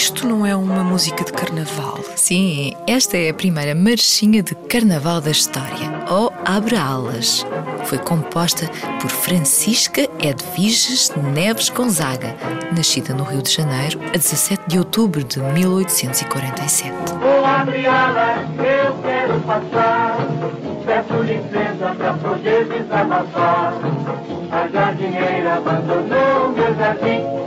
Isto não é uma música de carnaval. Sim, esta é a primeira marchinha de carnaval da história, Oh Abre Alas. Foi composta por Francisca Edviges Neves Gonzaga, nascida no Rio de Janeiro a 17 de outubro de 1847. Vou abrir alas, eu quero passar. Peço licença pra poder desabafar. A jardineira abandonou meu jardim.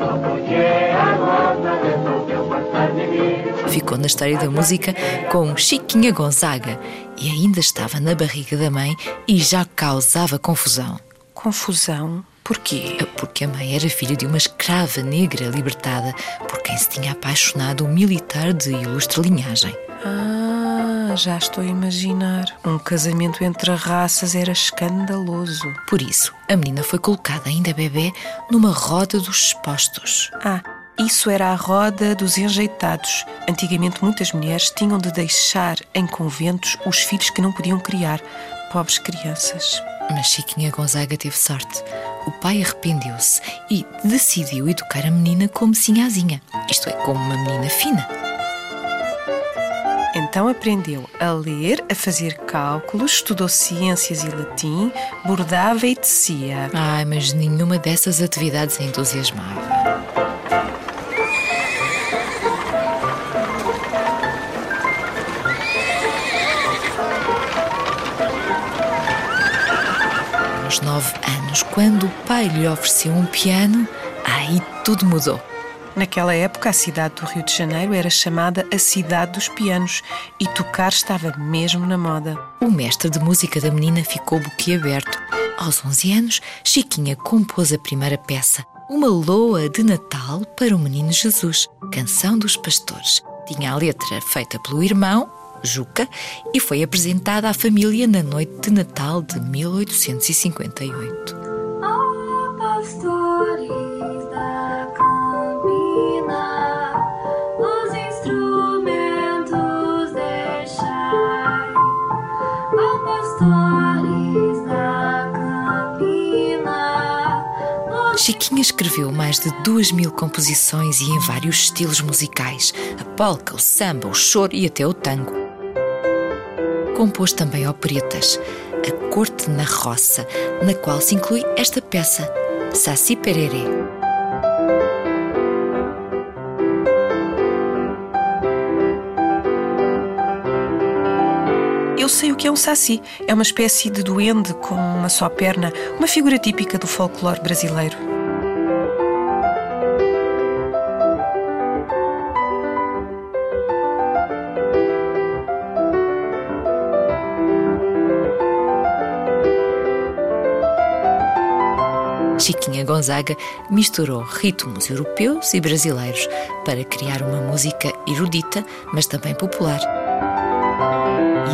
Ficou na história da música com Chiquinha Gonzaga e ainda estava na barriga da mãe e já causava confusão. Confusão? Porquê? Porque a mãe era filha de uma escrava negra libertada por quem se tinha apaixonado um militar de ilustre linhagem. Ah, já estou a imaginar. Um casamento entre raças era escandaloso. Por isso, a menina foi colocada, ainda bebê, numa roda dos expostos. Ah, isso era a roda dos enjeitados. Antigamente, muitas mulheres tinham de deixar em conventos os filhos que não podiam criar. Pobres crianças. Mas Chiquinha Gonzaga teve sorte. O pai arrependeu-se e decidiu educar a menina como sinhazinha, isto é, como uma menina fina. Então aprendeu a ler, a fazer cálculos, estudou ciências e latim, bordava e tecia. Ai, mas nenhuma dessas atividades a entusiasmava. Aos nove anos, quando o pai lhe ofereceu um piano, aí tudo mudou. Naquela época, a cidade do Rio de Janeiro era chamada a Cidade dos Pianos e tocar estava mesmo na moda. O mestre de música da menina ficou boquiaberto. Aos 11 anos, Chiquinha compôs a primeira peça, uma loa de Natal para o menino Jesus, canção dos pastores. Tinha a letra feita pelo irmão, Juca, e foi apresentada à família na noite de Natal de 1858. Ó pastores da campina, os instrumentos deixai. Ó pastores da campina, os Chiquinha escreveu mais de duas mil composições e em vários estilos musicais: a polca, o samba, o choro e até o tango. Compôs também operetas, A Corte na Roça, na qual se inclui esta peça, Saci Pererê. Eu sei o que é um saci. É uma espécie de duende com uma só perna, uma figura típica do folclore brasileiro. Chiquinha Gonzaga misturou ritmos europeus e brasileiros para criar uma música erudita, mas também popular.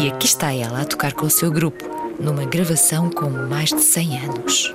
E aqui está ela a tocar com o seu grupo, numa gravação com mais de 100 anos.